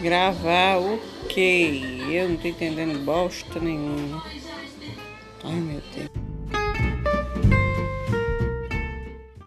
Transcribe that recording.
Gravar o quê? Eu não tô entendendo bosta nenhuma. Ai meu Deus.